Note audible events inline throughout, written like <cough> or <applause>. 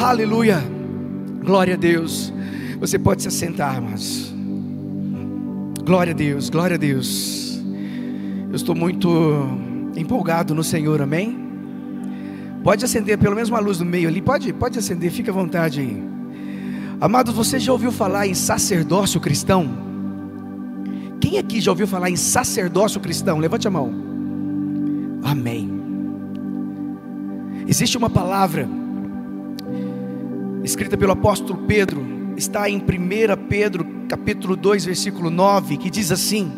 Aleluia. Glória a Deus. Você pode se assentar, mas glória a Deus, glória a Deus. Eu estou muito empolgado no Senhor, amém? Pode acender pelo menos uma luz no meio ali, pode, pode acender, fica à vontade aí. Amados, você já ouviu falar em sacerdócio cristão? Quem aqui já ouviu falar em sacerdócio cristão? Levante a mão. Amém. Existe uma palavra escrita pelo apóstolo Pedro, está em 1 Pedro, capítulo 2, versículo 9, que diz assim: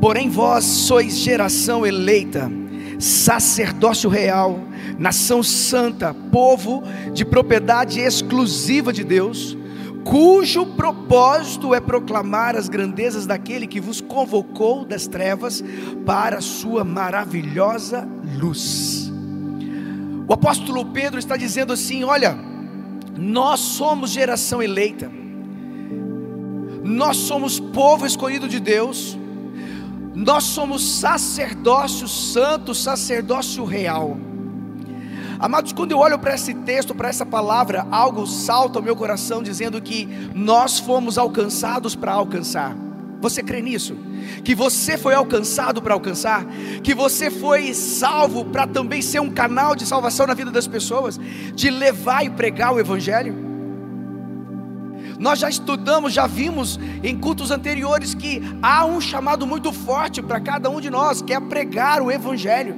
Porém vós sois geração eleita, sacerdócio real, nação santa, povo de propriedade exclusiva de Deus, cujo propósito é proclamar as grandezas daquele que vos convocou das trevas para a sua maravilhosa luz. O apóstolo Pedro está dizendo assim: olha, nós somos geração eleita, nós somos povo escolhido de Deus, nós somos sacerdócio santo, sacerdócio real. Amados, quando eu olho para esse texto, para essa palavra, algo salta ao meu coração dizendo que nós fomos alcançados para alcançar. Você crê nisso? Que você foi alcançado para alcançar? Que você foi salvo para também ser um canal de salvação na vida das pessoas? De levar e pregar o Evangelho? Nós já estudamos, já vimos em cultos anteriores que há um chamado muito forte para cada um de nós, que é pregar o Evangelho.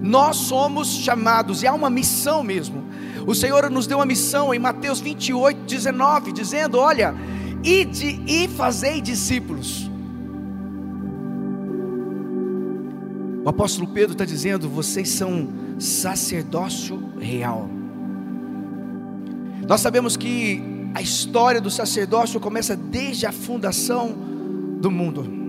Nós somos chamados, e há uma missão mesmo. O Senhor nos deu uma missão em Mateus 28, 19, dizendo: Olha, ide e fazei discípulos. O apóstolo Pedro está dizendo: vocês são sacerdócio real. Nós sabemos que a história do sacerdócio começa desde a fundação do mundo.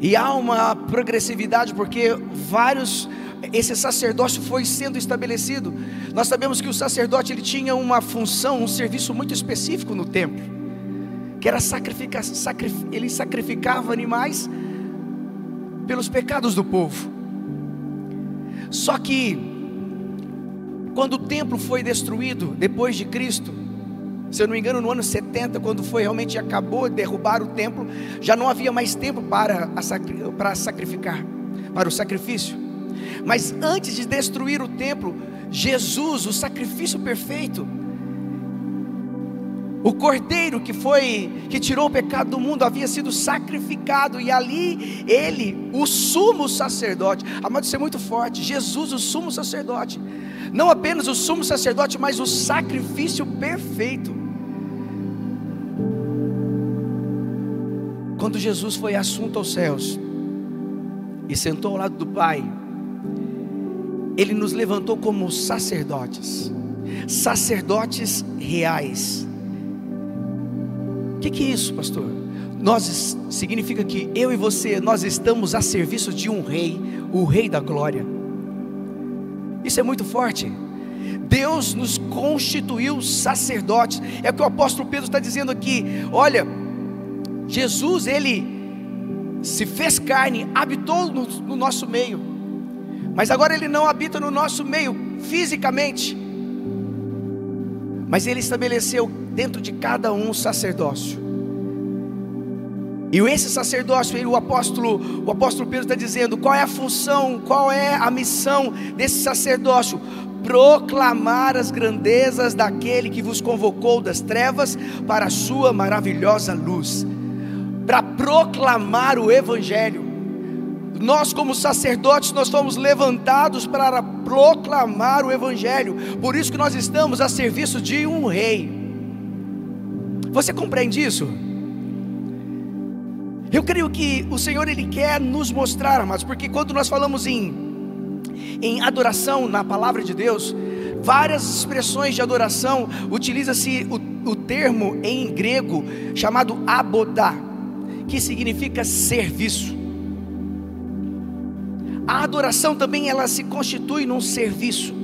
E há uma progressividade porque vários esse sacerdócio foi sendo estabelecido. Nós sabemos que o sacerdote ele tinha uma função, um serviço muito específico no templo, que era sacrificar, sacrif, ele sacrificava animais pelos pecados do povo. Só que quando o templo foi destruído, depois de Cristo, se eu não me engano, no ano 70, quando foi realmente acabou de derrubar o templo, já não havia mais tempo para, para sacrificar, para o sacrifício. Mas antes de destruir o templo, Jesus, o sacrifício perfeito, o cordeiro que foi que tirou o pecado do mundo havia sido sacrificado e ali ele, o sumo sacerdote, amado, isso é muito forte. Jesus, o sumo sacerdote, não apenas o sumo sacerdote, mas o sacrifício perfeito. Quando Jesus foi assunto aos céus e sentou ao lado do Pai, ele nos levantou como sacerdotes, sacerdotes reais o que, que é isso, pastor? Nós significa que eu e você nós estamos a serviço de um rei, o rei da glória. Isso é muito forte. Deus nos constituiu sacerdotes. É o que o apóstolo Pedro está dizendo aqui. Olha, Jesus, ele se fez carne, habitou no, no, nosso meio, mas agora ele não habita no nosso meio fisicamente, mas ele estabeleceu dentro de cada um sacerdócio. E esse sacerdócio, o apóstolo, o apóstolo Pedro está dizendo qual é a função, qual é a missão desse sacerdócio? Proclamar as grandezas daquele que vos convocou das trevas para a sua maravilhosa luz. Para proclamar o evangelho. Nós como sacerdotes nós fomos levantados para proclamar o evangelho. Por isso que nós estamos a serviço de um rei. Você compreende isso? Eu creio que o Senhor ele quer nos mostrar, amados, porque quando nós falamos em em adoração na palavra de Deus, várias expressões de adoração utiliza-se o, o termo em grego chamado abodá, que significa serviço. A adoração também ela se constitui num serviço.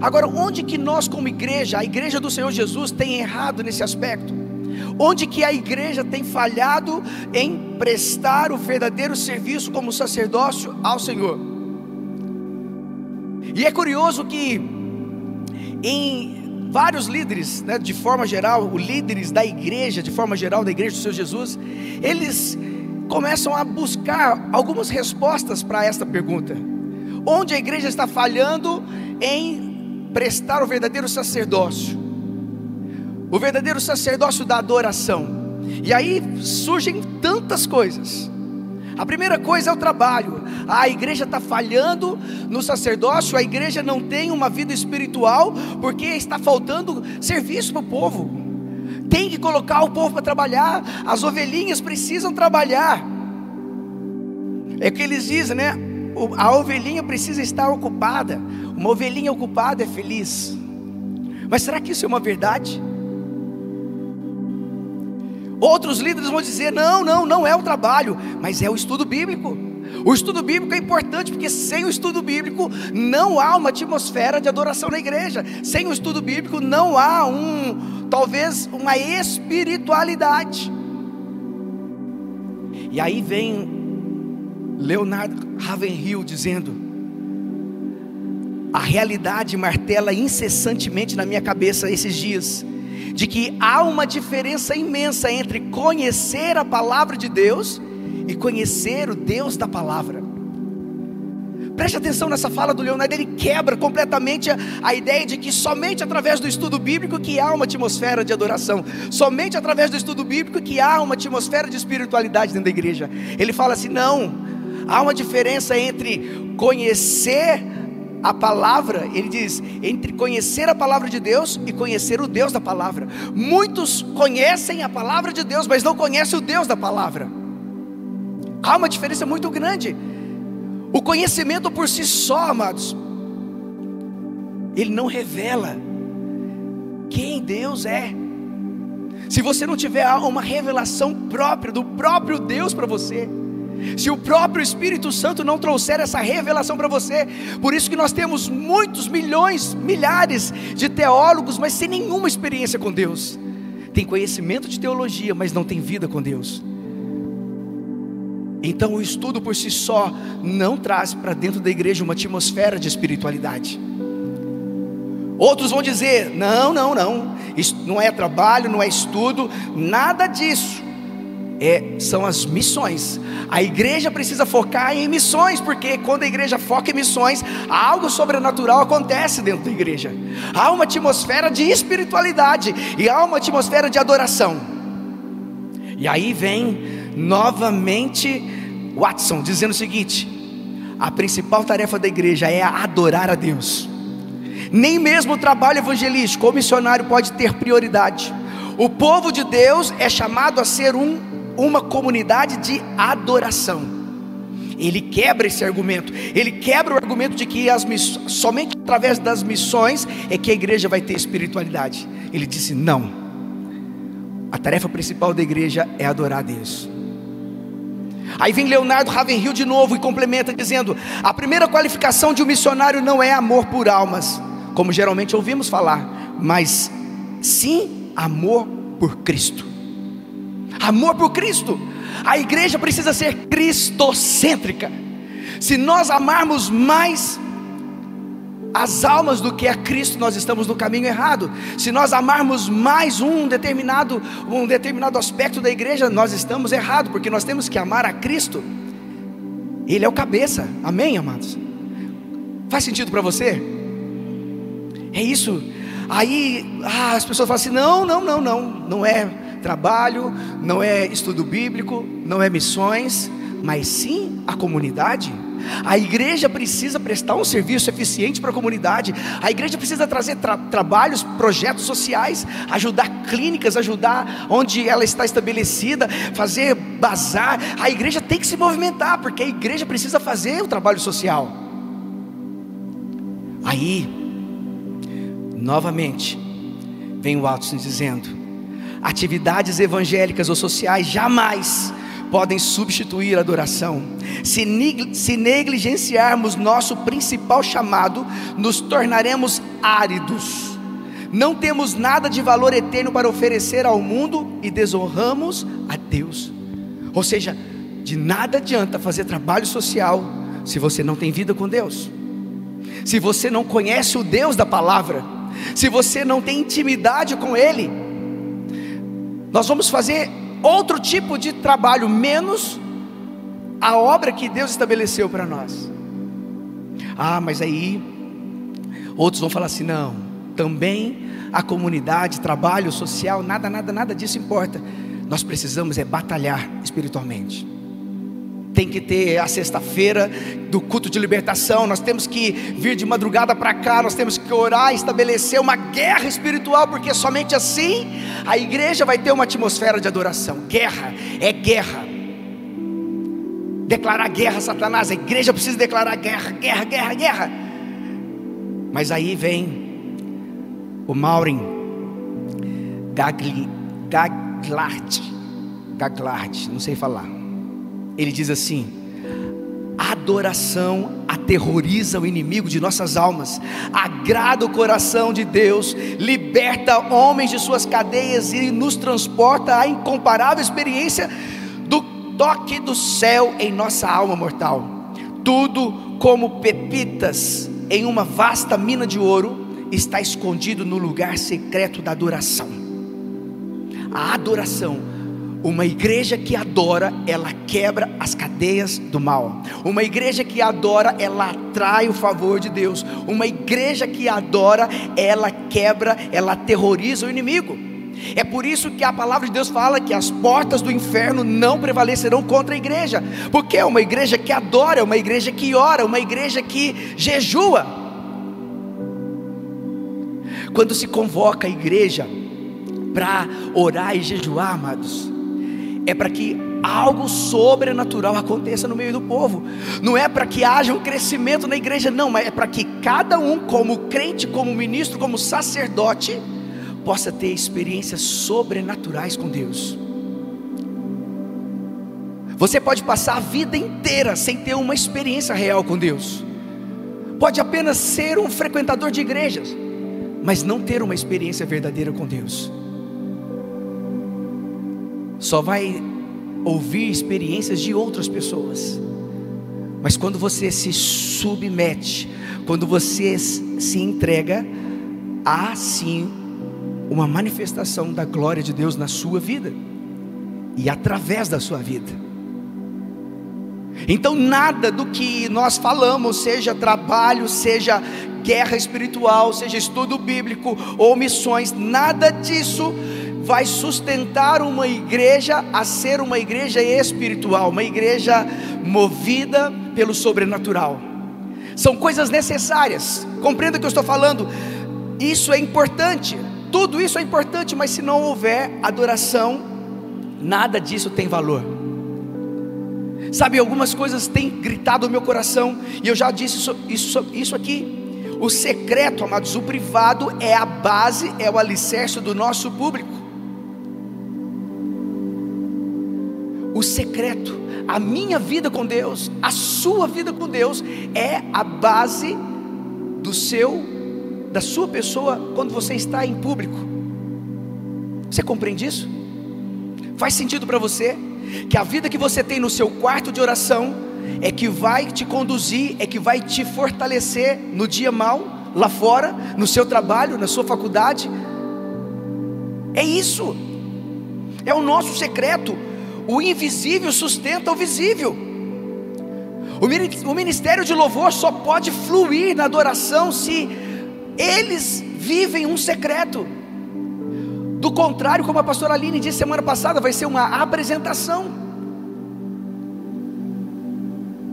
Agora, onde que nós como igreja, a igreja do Senhor Jesus tem errado nesse aspecto? Onde que a igreja tem falhado em prestar o verdadeiro serviço como sacerdócio ao Senhor? E é curioso que em vários líderes, né, de forma geral, os líderes da igreja, de forma geral, da igreja do Senhor Jesus, eles começam a buscar algumas respostas para esta pergunta: onde a igreja está falhando em prestar o verdadeiro sacerdócio, o verdadeiro sacerdócio da adoração. E aí surgem tantas coisas. A primeira coisa é o trabalho. A igreja está falhando no sacerdócio, a igreja não tem uma vida espiritual, porque está faltando serviço para o povo. Tem que colocar o povo para trabalhar, as ovelhinhas precisam trabalhar. É o que eles dizem, né? A ovelhinha precisa estar ocupada. Uma ovelhinha ocupada é feliz. Mas será que isso é uma verdade? Outros líderes vão dizer: não, não, não é o trabalho, mas é o estudo bíblico. O estudo bíblico é importante porque sem o estudo bíblico não há uma atmosfera de adoração na igreja. Sem o estudo bíblico não há um, talvez uma espiritualidade. E aí vem Leonardo Ravenhill dizendo: a realidade martela incessantemente na minha cabeça esses dias de que há uma diferença imensa entre conhecer a palavra de Deus e conhecer o Deus da palavra. Preste atenção nessa fala do Leonardo, ele quebra completamente a, a, ideia de que somente através do estudo bíblico que há uma atmosfera de adoração, somente através do estudo bíblico que há uma atmosfera de espiritualidade dentro da igreja. Ele fala assim: não, há uma diferença entre conhecer a palavra, ele diz, entre conhecer a palavra de Deus e conhecer o Deus da palavra. Muitos conhecem a palavra de Deus, mas não conhecem o Deus da palavra. Há uma diferença muito grande. O conhecimento por si só, amados, ele não revela quem Deus é. Se você não tiver uma revelação própria do próprio Deus para você, se o próprio Espírito Santo não trouxer essa revelação para você, por isso que nós temos muitos milhões, milhares de teólogos, mas sem nenhuma experiência com Deus. Tem conhecimento de teologia, mas não tem vida com Deus. Então o estudo por si só não traz para dentro da igreja uma atmosfera de espiritualidade. Outros vão dizer: não, não, não, isso não é trabalho, não é estudo, nada disso é, são as missões. A igreja precisa focar em missões, porque quando a igreja foca em missões, algo sobrenatural acontece dentro da igreja. Há uma atmosfera de espiritualidade e há uma atmosfera de adoração. E aí vem novamente Watson dizendo o seguinte: a principal tarefa da igreja é adorar a Deus. Nem mesmo o trabalho evangelístico ou missionário pode ter prioridade. O povo de Deus é chamado a ser um uma comunidade de adoração. Ele quebra esse argumento, ele quebra o argumento de que as somente através das missões é que a igreja vai ter espiritualidade. Ele disse: não, a tarefa principal da igreja é adorar a Deus. Aí vem Leonardo Ravenhill de novo e complementa dizendo: a primeira qualificação de um missionário não é amor por almas, como geralmente ouvimos falar, mas sim amor por Cristo amor por Cristo. A igreja precisa ser cristocêntrica. Se nós amarmos mais as almas do que a Cristo, nós estamos no caminho errado. Se nós amarmos mais um determinado, um determinado aspecto da igreja, nós estamos errados, porque nós temos que amar a Cristo. Ele é o cabeça. Amém, amados? Faz sentido para você? É isso. Aí ah, as pessoas falam assim: não, não, não, não, não é trabalho, não é estudo bíblico, não é missões, mas sim a comunidade. A igreja precisa prestar um serviço eficiente para a comunidade. A igreja precisa trazer tra trabalhos, projetos sociais, ajudar clínicas, ajudar onde ela está estabelecida, fazer bazar. A igreja tem que se movimentar, porque a igreja precisa fazer o trabalho social. Aí, novamente, vem o Watson dizendo: Atividades evangélicas ou sociais jamais podem substituir a adoração. Se, se negligenciarmos nosso principal chamado, nos tornaremos áridos. Não temos nada de valor eterno para oferecer ao mundo e desonramos a Deus. Ou seja, de nada adianta fazer trabalho social se você não tem vida com Deus. se você não conhece o Deus da palavra, se você não tem intimidade com Ele, nós vamos fazer outro tipo de trabalho, menos a obra que Deus estabeleceu para nós. Ah, mas aí outros vão falar assim: não, também a comunidade, trabalho social, nada, nada, nada disso importa. Nós precisamos é batalhar espiritualmente tem que ter a sexta-feira do culto de libertação, nós temos que vir de madrugada para cá, nós temos que orar, estabelecer uma guerra espiritual, porque somente assim a igreja vai ter uma atmosfera de adoração. Guerra é guerra. Declarar guerra a Satanás, a igreja precisa declarar guerra, guerra, guerra, guerra. Mas aí vem o Maureen Gagli, Gaglart, Gaglart, não sei falar ele diz assim: adoração aterroriza o inimigo de nossas almas, agrada o coração de Deus, liberta homens de suas cadeias e nos transporta à incomparável experiência do toque do céu em nossa alma mortal. Tudo como pepitas em uma vasta mina de ouro está escondido no lugar secreto da adoração. A adoração uma igreja que adora, ela quebra as cadeias do mal. Uma igreja que adora, ela atrai o favor de Deus. Uma igreja que adora, ela quebra, ela aterroriza o inimigo. É por isso que a palavra de Deus fala que as portas do inferno não prevalecerão contra a igreja, porque é uma igreja que adora, é uma igreja que ora, uma igreja que jejua. Quando se convoca a igreja para orar e jejuar, amados, é para que algo sobrenatural aconteça no meio do povo. Não é para que haja um crescimento na igreja, não, mas é para que cada um, como crente, como ministro, como sacerdote, possa ter experiências sobrenaturais com Deus. Você pode passar a vida inteira sem ter uma experiência real com Deus. Pode apenas ser um frequentador de igrejas, mas não ter uma experiência verdadeira com Deus só vai ouvir experiências de outras pessoas. Mas quando você se submete, quando você se entrega, há sim uma manifestação da glória de Deus na sua vida e através da sua vida. Então, nada do que nós falamos, seja trabalho, seja guerra espiritual, seja estudo bíblico ou missões, nada disso vai sustentar uma igreja a ser uma igreja espiritual, uma igreja movida pelo sobrenatural. São coisas necessárias. Compreenda o que eu estou falando. Isso é importante. Tudo isso é importante, mas se não houver adoração, nada disso tem valor. Sabe, algumas coisas têm gritado no meu coração, e eu já disse isso, isso, isso aqui. O secreto, amados, o privado é a base, é o alicerce do nosso público. Secreto, a minha vida com Deus, a sua vida com Deus é a base do seu da sua pessoa quando você está em público. Você compreende isso? Faz sentido para você que a vida que você tem no seu quarto de oração é que vai te conduzir, é que vai te fortalecer no dia mal, lá fora, no seu trabalho, na sua faculdade. É isso. É o nosso secreto. O invisível sustenta o visível. O ministério de louvor só pode fluir na adoração se eles vivem um secreto. Do contrário, como a pastora Aline disse semana passada, vai ser uma apresentação.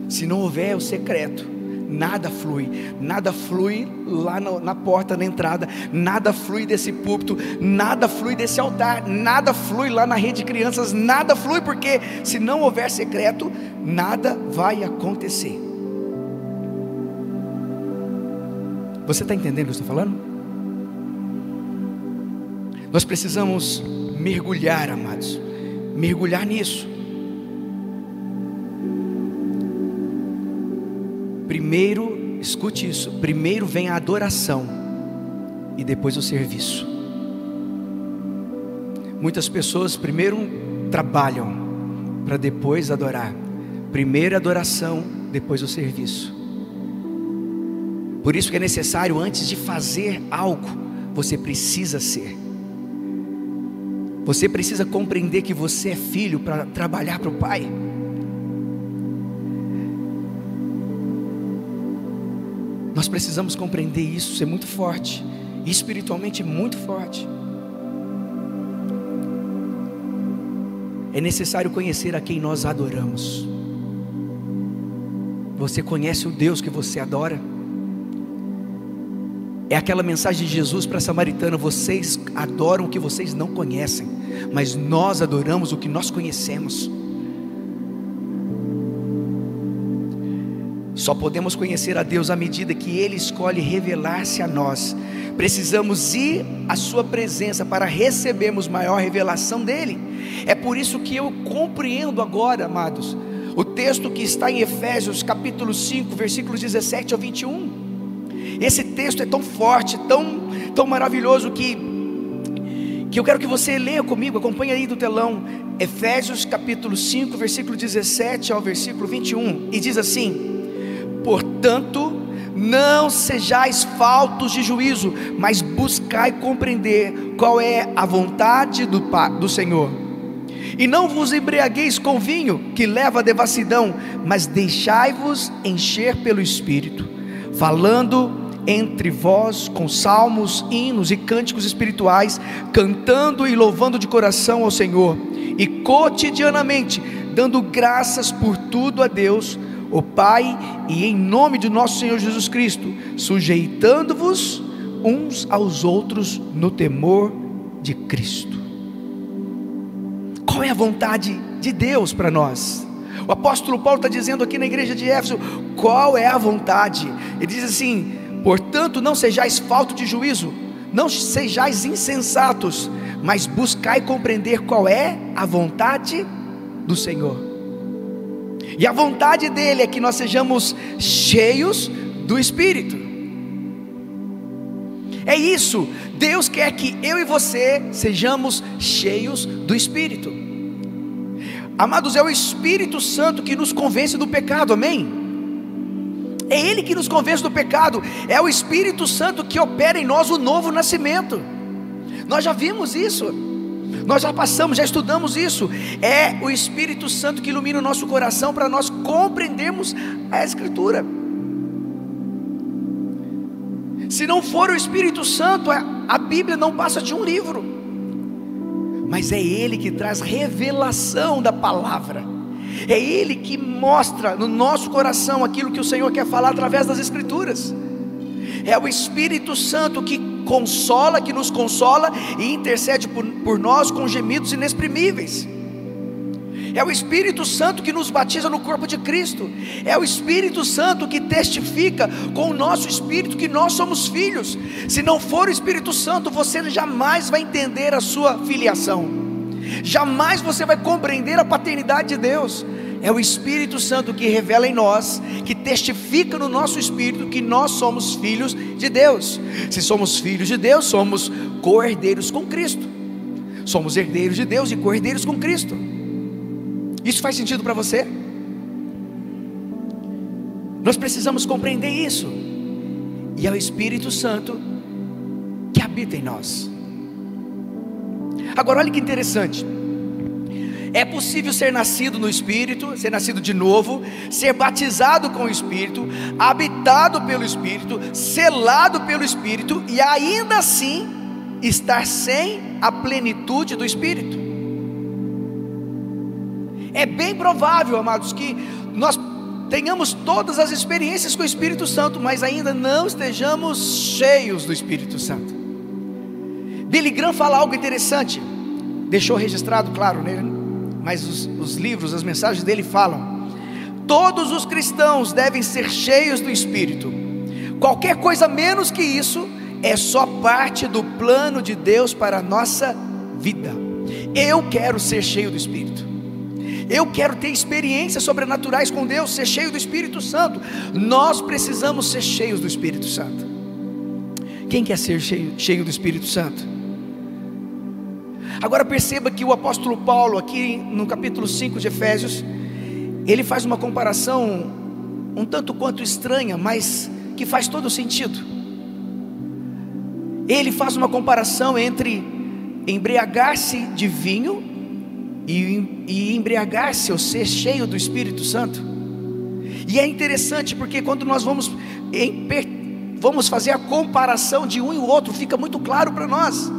Se não houver o secreto, nada flui, nada flui lá na, na, porta, na entrada, nada flui desse púlpito, nada flui desse altar, nada flui lá na rede de crianças, nada flui, porque se não houver secreto, nada vai acontecer. Você está entendendo o que eu estou falando? Nós precisamos mergulhar, amados, mergulhar nisso. Primeiro, escute isso: primeiro vem a adoração e depois o serviço. Muitas pessoas primeiro trabalham para depois adorar. Primeiro a adoração, depois o serviço. Por isso que é necessário, antes de fazer algo, você precisa ser. Você precisa compreender que você é filho para trabalhar para o Pai. Nós precisamos compreender isso, ser muito forte, espiritualmente muito forte. É necessário conhecer a quem nós adoramos. Você conhece o Deus que você adora? É aquela mensagem de Jesus para a samaritana: vocês adoram o que vocês não conhecem, mas nós adoramos o que nós conhecemos. Só podemos conhecer a Deus à medida que Ele escolhe revelar-se a nós. Precisamos ir à Sua presença para recebermos maior revelação dEle. É por isso que eu compreendo agora, amados, o texto que está em Efésios capítulo 5, versículos 17 ao 21. Esse texto é tão forte, tão, tão maravilhoso que, que eu quero que você leia comigo, acompanhe aí do telão, Efésios capítulo 5, versículo 17 ao versículo 21, e diz assim: Portanto, não sejais faltos de juízo, mas buscai compreender qual é a vontade do, do Senhor. E não vos embriagueis com vinho, que leva à devassidão, mas deixai-vos encher pelo Espírito, falando entre vós com salmos, hinos e cânticos espirituais, cantando e louvando de coração ao Senhor, e cotidianamente dando graças por tudo a Deus, o Pai, e em nome de nosso Senhor Jesus Cristo, sujeitando-vos uns aos outros no temor de Cristo. Qual é a vontade de Deus para nós? O apóstolo Paulo está dizendo aqui na igreja de Éfeso: qual é a vontade? Ele diz assim: Portanto, não sejais falto de juízo, não sejais insensatos, mas buscai compreender qual é a vontade do Senhor. E a vontade dele é que nós sejamos cheios do Espírito. É isso, Deus quer que eu e você sejamos cheios do Espírito. Amados, é o Espírito Santo que nos convence do pecado, amém? é Ele que nos convence do pecado, é o Espírito Santo que opera em nós o novo nascimento. Nós já vimos isso, nós já passamos, já estudamos isso. É o Espírito Santo que ilumina o nosso coração para nós compreendermos a Escritura. Se não for o Espírito Santo, a Bíblia não passa de um livro, mas é Ele que traz revelação da palavra. É Ele que mostra no nosso coração aquilo que o Senhor quer falar através das Escrituras. É o Espírito Santo que consola, que nos consola e intercede por, por nós com gemidos inexprimíveis. É o Espírito Santo que nos batiza no corpo de Cristo. É o Espírito Santo que testifica com o nosso espírito que nós somos filhos. Se não for o Espírito Santo, você jamais vai entender a sua filiação. Jamais você vai compreender a paternidade de Deus. É o Espírito Santo que revela em nós, que testifica no nosso espírito que nós somos filhos de Deus. Se somos filhos de Deus, somos co-herdeiros com Cristo. Somos herdeiros de Deus e co-herdeiros com Cristo. Isso faz sentido para você? Nós precisamos compreender isso. E é o Espírito Santo que habita em nós. Agora, olha que interessante. É possível ser nascido no Espírito, ser nascido de novo, ser batizado com o Espírito, habitado pelo Espírito, selado pelo Espírito e ainda assim estar sem a plenitude do Espírito. É bem provável, amados, que nós tenhamos todas as experiências com o Espírito Santo, mas ainda não estejamos cheios do Espírito Santo. Billy Graham fala algo interessante, deixou registrado, claro, né? Mas os, os livros, as mensagens dele falam: todos os cristãos devem ser cheios do Espírito, qualquer coisa menos que isso é só parte do plano de Deus para a nossa vida. Eu quero ser cheio do Espírito. Eu quero ter experiências sobrenaturais com Deus, ser cheio do Espírito Santo. Nós precisamos ser cheios do Espírito Santo. Quem quer ser cheio, cheio do Espírito Santo? Agora perceba que o apóstolo Paulo, aqui no capítulo 5 de Efésios, ele faz uma comparação um tanto quanto estranha, mas que faz todo sentido. Ele faz uma comparação entre embriagar-se de vinho e, e embriagar-se ou ser cheio do Espírito Santo. E é interessante porque quando nós vamos, em, vamos fazer a comparação de um e o outro, fica muito claro para nós.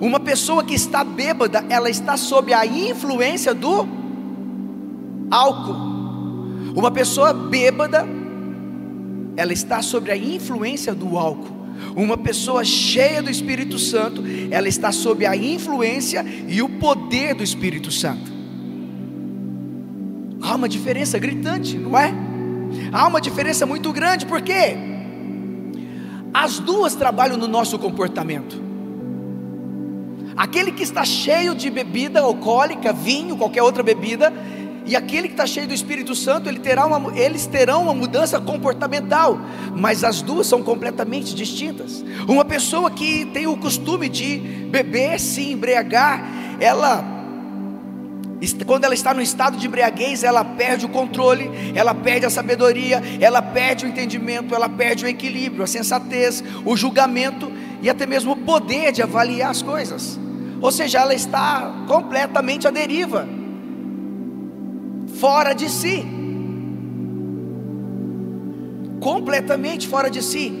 Uma pessoa que está bêbada, ela está sob a influência do álcool. Uma pessoa bêbada, ela está sob a influência do álcool. Uma pessoa cheia do Espírito Santo, ela está sob a influência e o poder do Espírito Santo. Há uma diferença gritante, não é? Há uma diferença muito grande, porque as duas trabalham no nosso comportamento. Aquele que está cheio de bebida alcoólica, vinho, qualquer outra bebida, e aquele que está cheio do Espírito Santo, ele terá uma, eles terão uma mudança comportamental, mas as duas são completamente distintas. Uma pessoa que tem o costume de beber, se embriagar, ela quando ela está no estado de embriaguez, ela perde o controle, ela perde a sabedoria, ela perde o entendimento, ela perde o equilíbrio, a sensatez, o julgamento e até mesmo o poder de avaliar as coisas. Ou seja, ela está completamente à deriva fora de si. Completamente fora de si.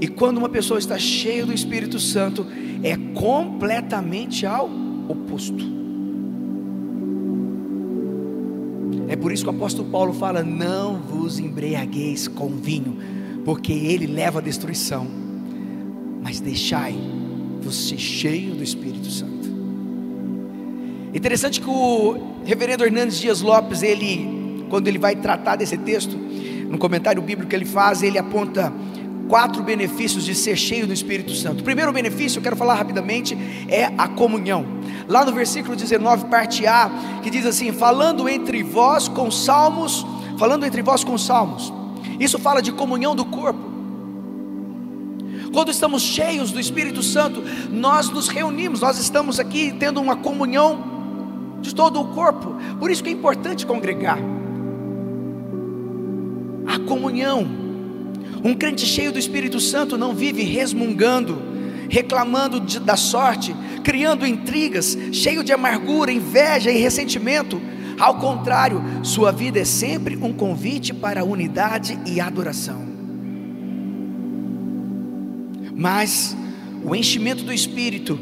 E quando uma pessoa está cheia do Espírito Santo, é completamente ao oposto. É por isso que o apóstolo Paulo fala: Não vos embriagueis com vinho, porque ele leva à destruição, mas deixai-vos ser cheio do Espírito Santo. Interessante que o reverendo Hernandes Dias Lopes, ele, quando ele vai tratar desse texto, no comentário bíblico que ele faz, ele aponta quatro benefícios de ser cheio do Espírito Santo. O primeiro benefício, eu quero falar rapidamente, é a comunhão. Lá no versículo 19, parte A, que diz assim: falando entre vós com salmos, falando entre vós com salmos. Isso fala de comunhão do corpo. Quando estamos cheios do Espírito Santo, nós nos reunimos, nós estamos aqui tendo uma comunhão de todo o corpo. Por isso que é importante congregar. A comunhão. Um crente cheio do Espírito Santo não vive resmungando, reclamando de, da sorte, criando intrigas, cheio de amargura, inveja e ressentimento. Ao contrário, sua vida é sempre um convite para unidade e adoração. Mas o enchimento do Espírito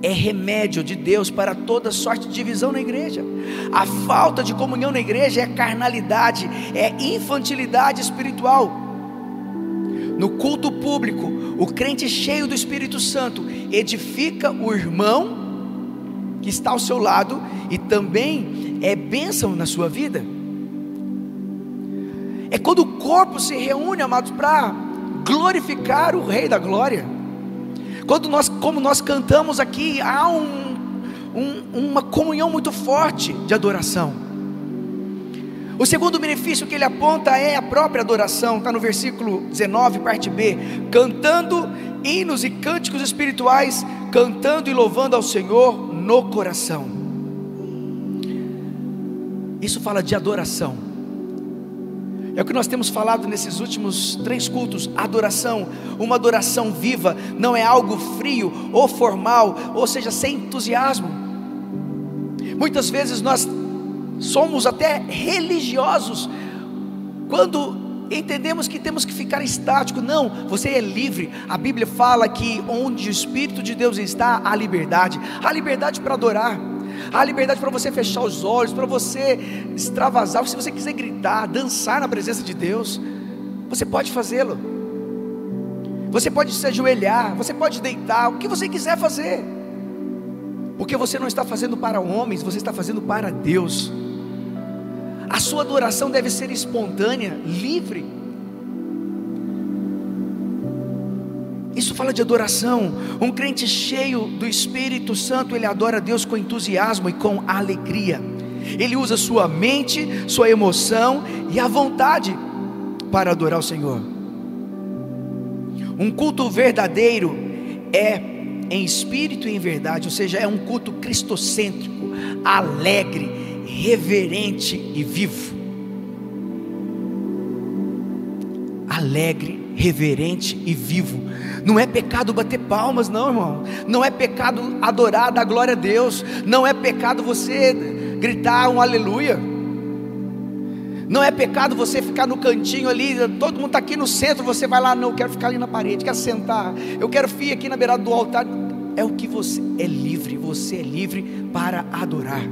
é remédio de Deus para toda sorte de divisão na igreja. A falta de comunhão na igreja é carnalidade, é infantilidade espiritual. No culto público, o crente cheio do Espírito Santo edifica o irmão que está ao seu lado e também é bênção na sua vida. É quando o corpo se reúne, amados, para glorificar o Rei da Glória. Quando nós, como nós cantamos aqui, há um, um, uma comunhão muito forte de adoração. O segundo benefício que ele aponta é a própria adoração, está no versículo 19, parte B: cantando hinos e cânticos espirituais, cantando e louvando ao Senhor no coração. Isso fala de adoração. É o que nós temos falado nesses últimos três cultos: adoração, uma adoração viva, não é algo frio ou formal, ou seja, sem entusiasmo. Muitas vezes nós somos até religiosos quando entendemos que temos que ficar estático. Não, você é livre. A Bíblia fala que onde o Espírito de Deus está, há liberdade. Há liberdade para adorar. Há liberdade para você fechar os olhos, para você extravasar. Se você quiser gritar, dançar na presença de Deus, você pode fazê-lo. Você pode se ajoelhar, você pode deitar, o que você quiser fazer. Porque você não está fazendo para homens, você está fazendo para Deus. A sua adoração deve ser espontânea, livre. Isso fala de adoração. Um crente cheio do Espírito Santo, ele adora Deus com entusiasmo e com alegria. Ele usa sua mente, sua emoção e a vontade para adorar o Senhor. Um culto verdadeiro é em espírito e em verdade, ou seja, é um culto cristocêntrico, alegre, reverente e vivo. alegre, reverente e vivo. Não é pecado bater palmas, não, irmão. Não é pecado adorar, dar glória a Deus. Não é pecado você gritar um aleluia. Não é pecado você ficar no cantinho ali, todo mundo está aqui no centro, você vai lá, não, eu quero ficar ali na parede, quero sentar, eu quero ficar aqui na beirada do altar. É o que você é livre, você é livre para adorar.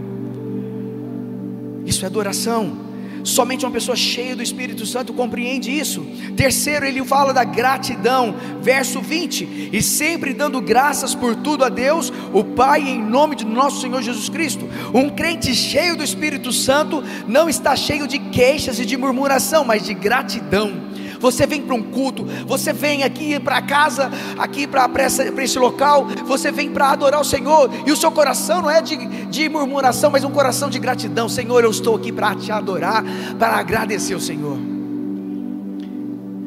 Isso é adoração. Somente uma pessoa cheia do Espírito Santo compreende isso. Terceiro, ele fala da gratidão, verso 20: e sempre dando graças por tudo a Deus, o Pai, em nome de nosso Senhor Jesus Cristo. Um crente cheio do Espírito Santo não está cheio de queixas e de murmuração, mas de gratidão você vem para um culto, você vem aqui para casa, aqui para esse local, você vem para adorar o Senhor, e o seu coração não é de, de murmuração, mas um coração de gratidão. Senhor, eu estou aqui para te adorar, para agradecer o Senhor.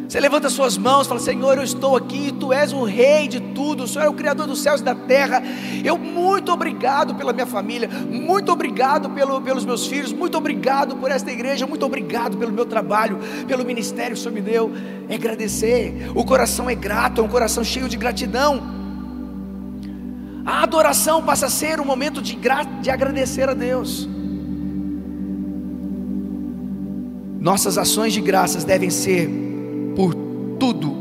Você levanta suas mãos fala: Senhor, eu estou aqui, tu és o rei de tudo, o Senhor é o Criador dos céus e da terra. Eu, muito obrigado pela minha família, muito obrigado pelo, pelos meus filhos, muito obrigado por esta igreja, muito obrigado pelo meu trabalho, pelo ministério que o Senhor me deu. É agradecer, o coração é grato, é um coração cheio de gratidão. A adoração passa a ser um momento de, de agradecer a Deus. Nossas ações de graças devem ser por tudo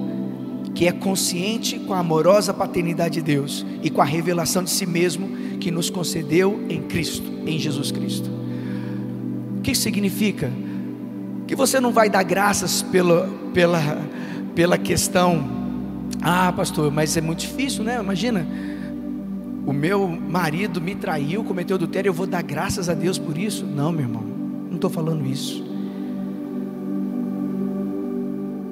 que é consciente com a amorosa paternidade de Deus e com a revelação de si mesmo que nos concedeu em Cristo, em Jesus Cristo. O que significa? Que você não vai dar graças pela, pela, pela questão, ah, pastor, mas é muito difícil, né? Imagina, o meu marido me traiu, cometeu adultério, eu vou dar graças a Deus por isso? Não, meu irmão, não estou falando isso.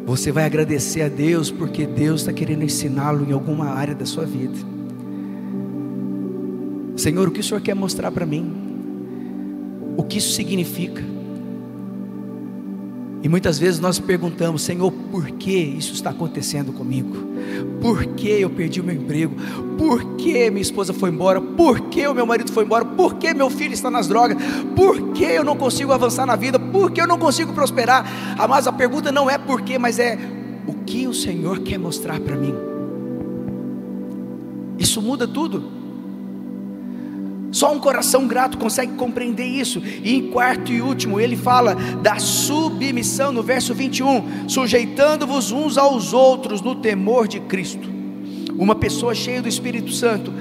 Você vai agradecer a Deus porque Deus está querendo ensiná-lo em alguma área da sua vida. Senhor, o que o Senhor quer mostrar para mim? O que isso significa? E muitas vezes nós perguntamos, Senhor, por que isso está acontecendo comigo? Por que eu perdi o meu emprego? Por que minha esposa foi embora? Por que o meu marido foi embora? Por que meu filho está nas drogas? Por que eu não consigo avançar na vida? Por que eu não consigo prosperar? Mas a pergunta não é por quê, mas é o que o Senhor quer mostrar para mim? Isso muda tudo. Só um coração grato consegue compreender isso. E em quarto e último, ele fala da submissão no verso 21, sujeitando-vos uns aos outros no temor de Cristo. Uma pessoa cheia do Espírito Santo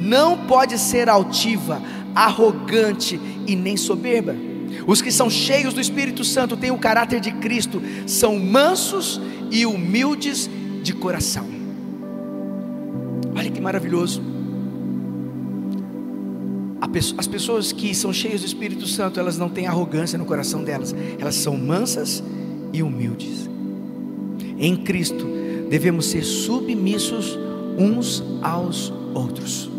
não pode ser altiva, arrogante e nem soberba. Os que são cheios do Espírito Santo têm o caráter de Cristo, são mansos e humildes de coração. Olha que maravilhoso as pessoas que são cheias do Espírito Santo, elas não têm arrogância no coração delas, elas são mansas e humildes. Em Cristo, devemos ser submissos uns aos outros.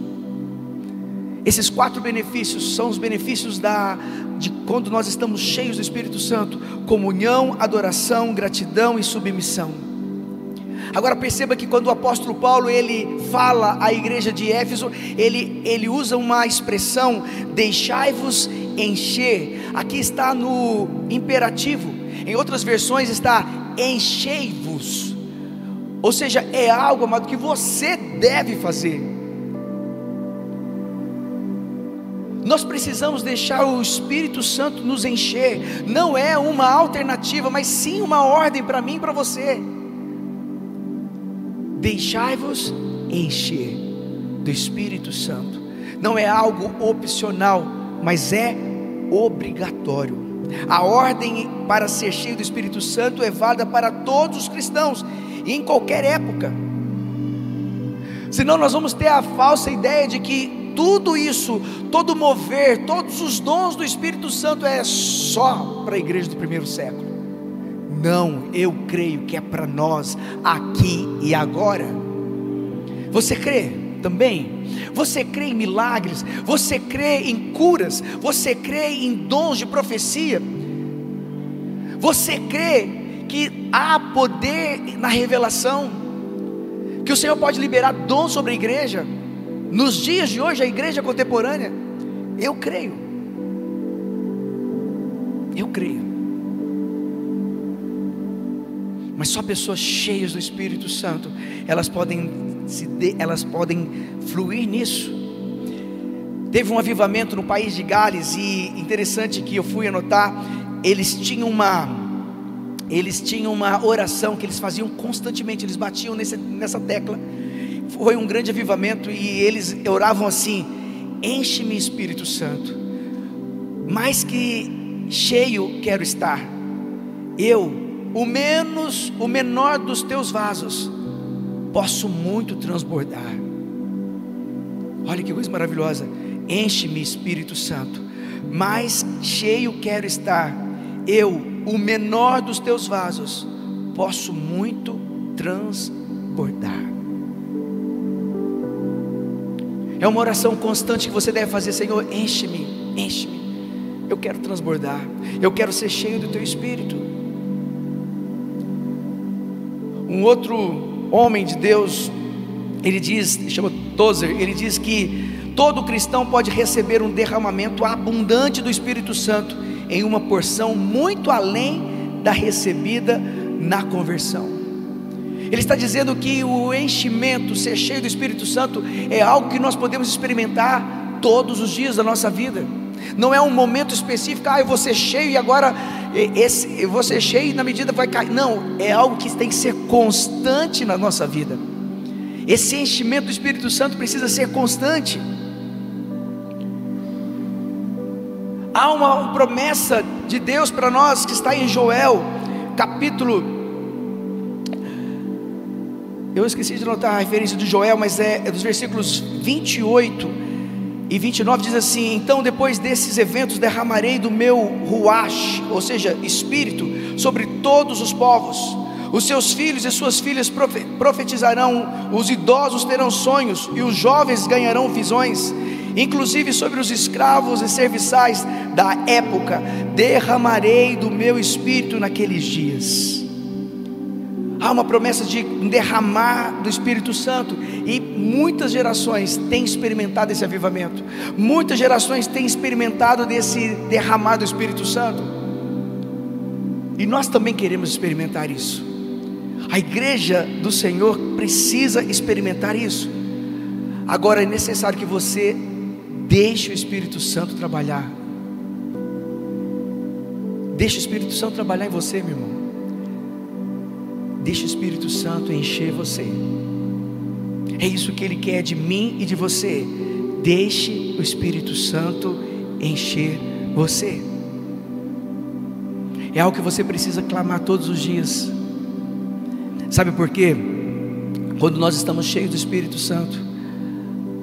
Esses quatro benefícios são os benefícios da, de quando nós estamos cheios do Espírito Santo: comunhão, adoração, gratidão e submissão. Agora perceba que quando o apóstolo Paulo ele fala à igreja de Éfeso, ele, ele usa uma expressão: deixai-vos encher. Aqui está no imperativo. Em outras versões está enchei-vos. Ou seja, é algo, amado, que você deve fazer. Nós precisamos deixar o Espírito Santo nos encher. Não é uma alternativa, mas sim uma ordem para mim e para você. Deixai-vos encher do Espírito Santo. Não é algo opcional, mas é obrigatório. A ordem para ser cheio do Espírito Santo é válida para todos os cristãos em qualquer época. Senão nós vamos ter a falsa ideia de que tudo isso, todo mover, todos os dons do Espírito Santo é só para a igreja do primeiro século. Não, eu creio que é para nós aqui e agora. Você crê também? Você crê em milagres? Você crê em curas? Você crê em dons de profecia? Você crê que há poder na revelação? Que o Senhor pode liberar dons sobre a igreja? Nos dias de hoje, a igreja contemporânea? Eu creio. Eu creio. Mas só pessoas cheias do Espírito Santo, elas podem se de, elas podem fluir nisso. Teve um avivamento no país de Gales e interessante que eu fui anotar, eles tinham uma eles tinham uma oração que eles faziam constantemente, eles batiam nesse, nessa tecla. Foi um grande avivamento e eles oravam assim: Enche-me, Espírito Santo, mais que cheio quero estar. Eu, o menos, o menor dos teus vasos, posso muito transbordar. Olha que coisa maravilhosa. Enche-me, Espírito Santo, mais cheio quero estar. Eu, o menor dos teus vasos, posso muito transbordar. É uma oração constante que você deve fazer, Senhor, enche-me, enche-me. Eu quero transbordar, eu quero ser cheio do teu espírito. Um outro homem de Deus, ele diz, chama Tozer, ele diz que todo cristão pode receber um derramamento abundante do Espírito Santo em uma porção muito além da recebida na conversão. Ele está dizendo que o enchimento, ser cheio do Espírito Santo, é algo que nós podemos experimentar todos os dias da nossa vida. Não é um momento específico, ah, eu vou ser cheio e agora esse, vou ser cheio na medida vai cair. Não, é algo que tem que ser constante na nossa vida. Esse enchimento do Espírito Santo precisa ser constante. Há uma promessa de Deus para nós que está em Joel, capítulo. Eu esqueci de notar a referência de Joel, mas é, é dos versículos 28 e 29 diz assim: Então, depois desses eventos, derramarei do meu ruach, ou seja, espírito, sobre todos os povos. Os seus filhos e suas filhas profetizarão, os idosos terão sonhos e os jovens ganharão visões inclusive sobre os escravos e serviçais da época, derramarei do meu espírito naqueles dias. Há uma promessa de derramar do Espírito Santo, e muitas gerações têm experimentado esse avivamento, muitas gerações têm experimentado desse derramar do Espírito Santo, e nós também queremos experimentar isso. A igreja do Senhor precisa experimentar isso. Agora é necessário que você Deixe o Espírito Santo trabalhar. Deixe o Espírito Santo trabalhar em você, meu irmão. Deixe o Espírito Santo encher você. É isso que Ele quer de mim e de você. Deixe o Espírito Santo encher você. É algo que você precisa clamar todos os dias. Sabe por quê? Quando nós estamos cheios do Espírito Santo,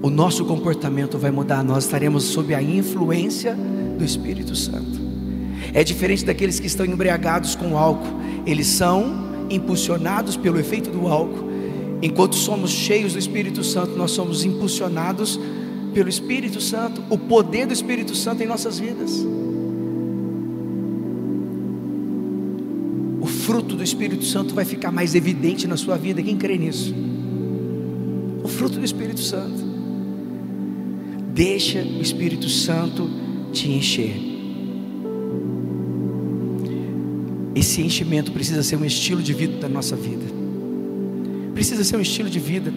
o nosso comportamento vai mudar, nós estaremos sob a influência do Espírito Santo. É diferente daqueles que estão embriagados com álcool, eles são impulsionados pelo efeito do álcool, enquanto somos cheios do Espírito Santo, nós somos impulsionados pelo Espírito Santo, o poder do Espírito Santo em nossas vidas. O fruto do Espírito Santo vai ficar mais evidente na sua vida, quem crê nisso? O fruto do Espírito Santo. Deixa o Espírito Santo te encher. Esse enchimento precisa ser um estilo de vida da nossa vida. Precisa ser um estilo de vida.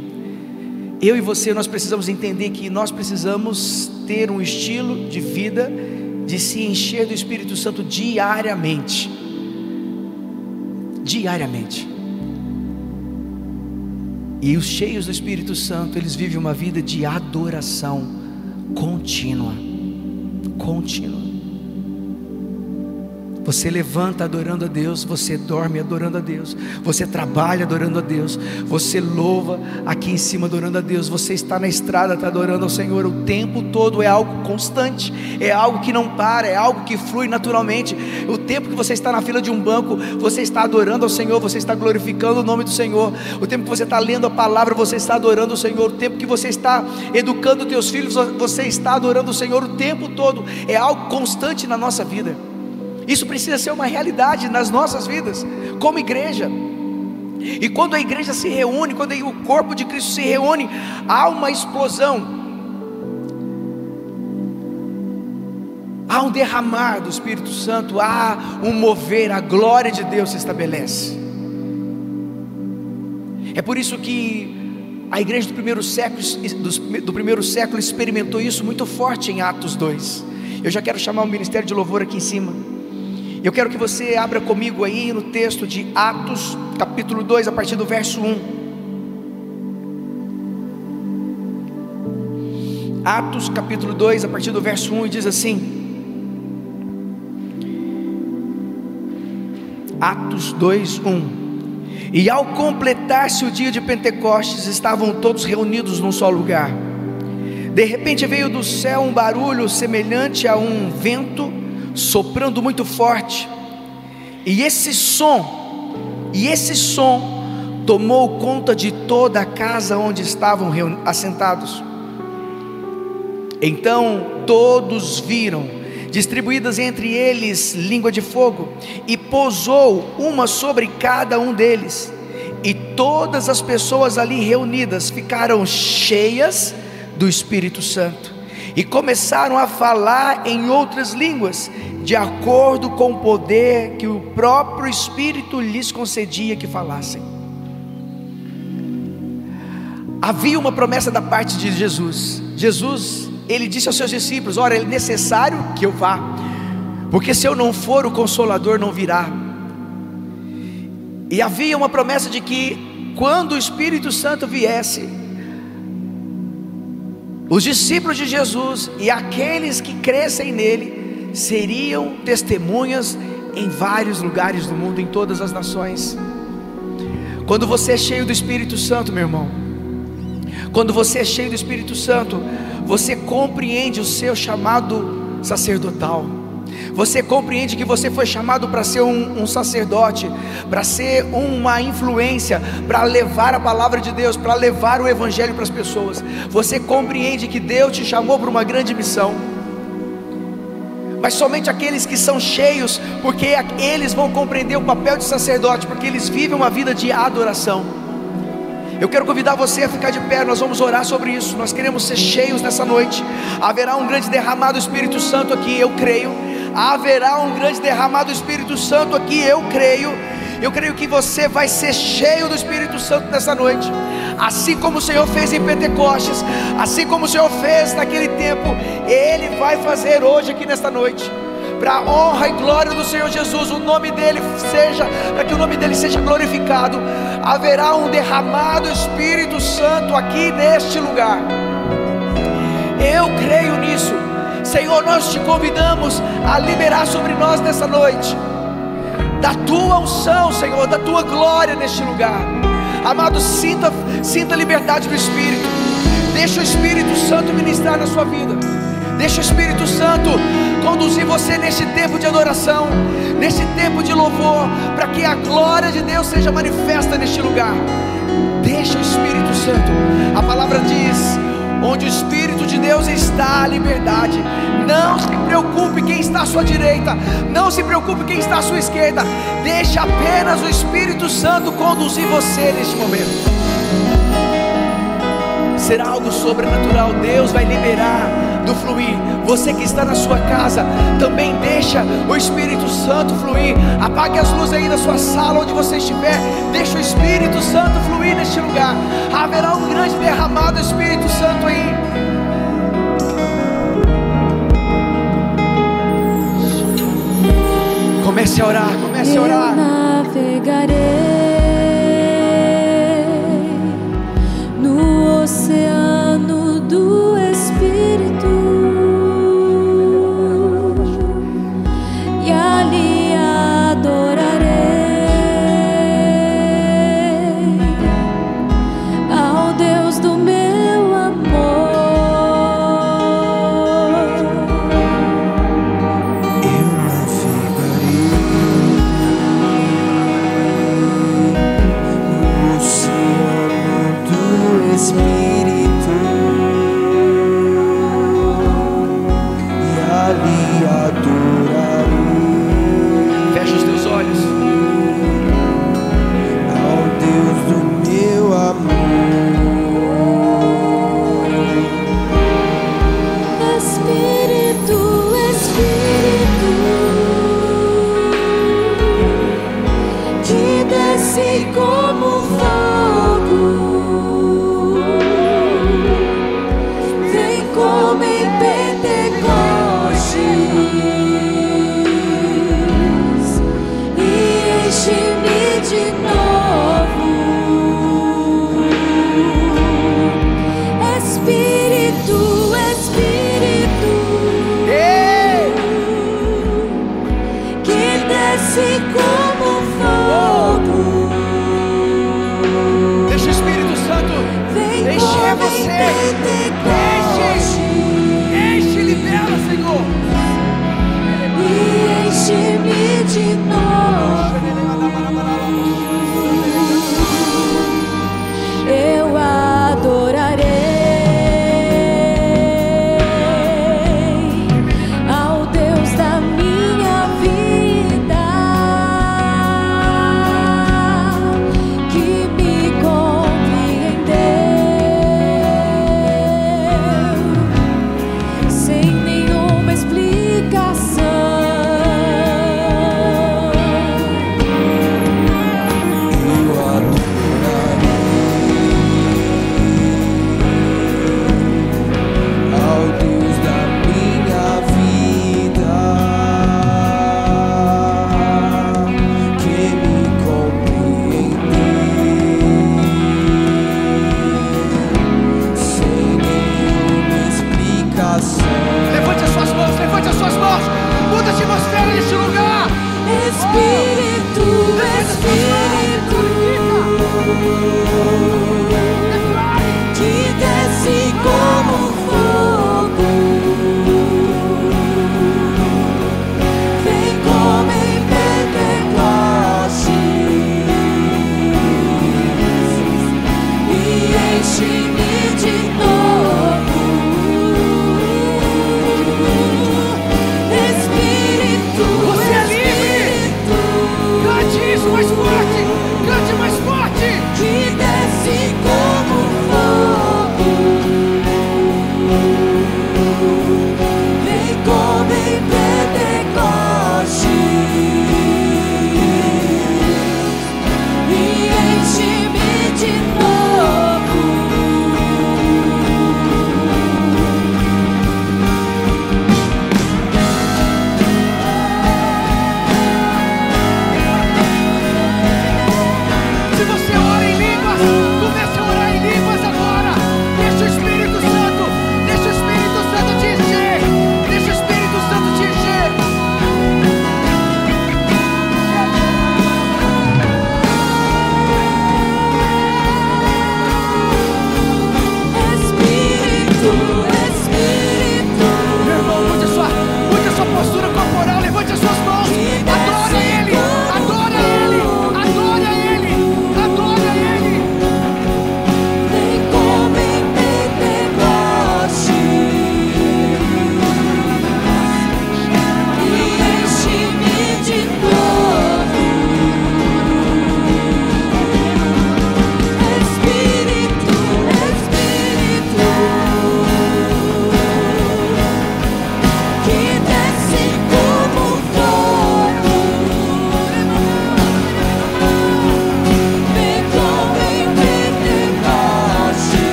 Eu e você, nós precisamos entender que nós precisamos ter um estilo de vida de se encher do Espírito Santo diariamente. Diariamente. E os cheios do Espírito Santo, eles vivem uma vida de adoração contínua. Contínua. Você levanta adorando a Deus, você dorme adorando a Deus, você trabalha adorando a Deus, você louva aqui em cima adorando a Deus, você está na estrada está adorando ao Senhor o tempo todo, é algo constante, é algo que não para, é algo que flui naturalmente. O tempo que você está na fila de um banco, você está adorando ao Senhor, você está glorificando o nome do Senhor. O tempo que você está lendo a palavra, você está adorando o Senhor. O tempo que você está educando teus filhos, você está adorando o Senhor o tempo todo. É algo constante na nossa vida. Isso precisa ser uma realidade nas nossas vidas, como igreja. E quando a igreja se reúne, quando o corpo de Cristo se reúne, há uma explosão. Há um derramar do Espírito Santo, há um mover, a glória de Deus se estabelece. É por isso que a igreja do primeiro século, do primeiro século experimentou isso muito forte em Atos 2. Eu já quero chamar o ministério de louvor aqui em cima. Eu quero que você abra comigo aí no texto de Atos, capítulo 2, a partir do verso 1. Atos capítulo 2, a partir do verso 1, diz assim: Atos 2, 1. E ao completar-se o dia de Pentecostes, estavam todos reunidos num só lugar. De repente veio do céu um barulho semelhante a um vento soprando muito forte. E esse som, e esse som tomou conta de toda a casa onde estavam assentados. Então todos viram distribuídas entre eles língua de fogo, e pousou uma sobre cada um deles. E todas as pessoas ali reunidas ficaram cheias do Espírito Santo e começaram a falar em outras línguas, de acordo com o poder que o próprio Espírito lhes concedia que falassem. Havia uma promessa da parte de Jesus. Jesus ele disse aos seus discípulos: Ora, é necessário que eu vá, porque se eu não for, o consolador não virá. E havia uma promessa de que, quando o Espírito Santo viesse, os discípulos de Jesus e aqueles que crescem nele seriam testemunhas em vários lugares do mundo, em todas as nações. Quando você é cheio do Espírito Santo, meu irmão, quando você é cheio do Espírito Santo, você compreende o seu chamado sacerdotal. Você compreende que você foi chamado para ser um, um sacerdote, para ser uma influência, para levar a palavra de Deus, para levar o Evangelho para as pessoas. Você compreende que Deus te chamou para uma grande missão. Mas somente aqueles que são cheios, porque eles vão compreender o papel de sacerdote, porque eles vivem uma vida de adoração. Eu quero convidar você a ficar de pé, nós vamos orar sobre isso. Nós queremos ser cheios nessa noite. Haverá um grande derramado do Espírito Santo aqui, eu creio. Haverá um grande derramado do Espírito Santo aqui, eu creio. Eu creio que você vai ser cheio do Espírito Santo nessa noite, assim como o Senhor fez em Pentecostes, assim como o Senhor fez naquele tempo, Ele vai fazer hoje aqui nesta noite para a honra e glória do Senhor Jesus, o nome dele seja, para que o nome dele seja glorificado. Haverá um derramado Espírito Santo aqui neste lugar. Eu creio nisso. Senhor, nós te convidamos a liberar sobre nós nessa noite da tua unção, Senhor, da tua glória neste lugar. Amado, sinta, sinta a liberdade do Espírito. Deixa o Espírito Santo ministrar na sua vida. Deixa o Espírito Santo conduzir você neste tempo de adoração, neste tempo de louvor, para que a glória de Deus seja manifesta neste lugar. Deixa o Espírito Santo. A palavra diz: onde o Espírito de Deus está, a liberdade. Não se preocupe quem está à sua direita, não se preocupe quem está à sua esquerda. Deixa apenas o Espírito Santo conduzir você neste momento. Será algo sobrenatural. Deus vai liberar do fluir. Você que está na sua casa, também deixa o Espírito Santo fluir. Apague as luzes aí da sua sala, onde você estiver. Deixa o Espírito Santo fluir neste lugar. Haverá um grande derramado do Espírito Santo aí. Comece a orar, comece a orar. Eu navegarei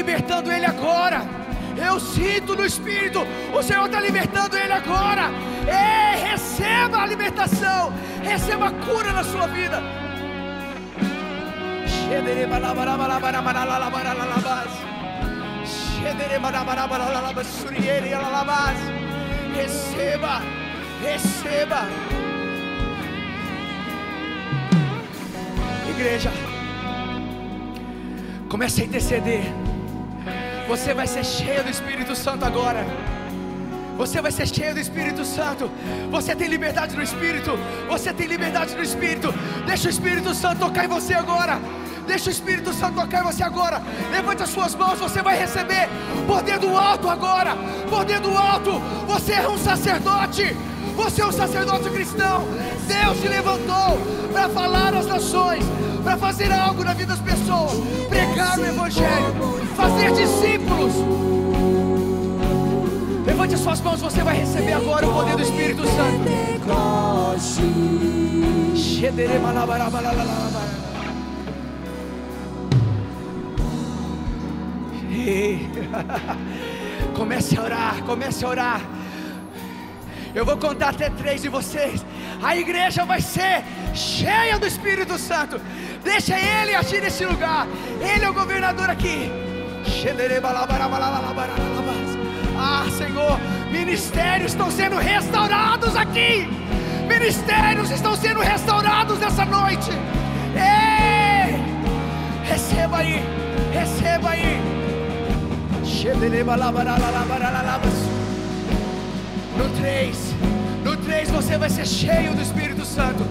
libertando ele agora. Eu sinto no Espírito, o Senhor está libertando ele agora. Ei, receba a libertação, receba a cura na sua vida. Receba, receba. Igreja, comece a interceder. Você vai ser cheio do Espírito Santo agora. Você vai ser cheio do Espírito Santo. Você tem liberdade no Espírito. Você tem liberdade no Espírito. Deixa o Espírito Santo tocar em você agora. Deixa o Espírito Santo tocar em você agora. Levante as suas mãos. Você vai receber poder do alto agora. Poder do alto. Você é um sacerdote. Você é um sacerdote cristão. Deus te levantou para falar às nações, para fazer algo na vida das pessoas, pregar o Evangelho, fazer discípulos. Levante as suas mãos, você vai receber agora o poder do Espírito Santo. <laughs> Comece a orar, comece a orar. Eu vou contar até três de vocês. A igreja vai ser cheia do Espírito Santo. Deixa Ele agir nesse lugar. Ele é o governador aqui. Ah, Senhor, ministérios estão sendo restaurados aqui. Ministérios estão sendo restaurados nessa noite. Ei! Receba aí, receba aí. No 3, no 3 você vai ser cheio do Espírito Santo.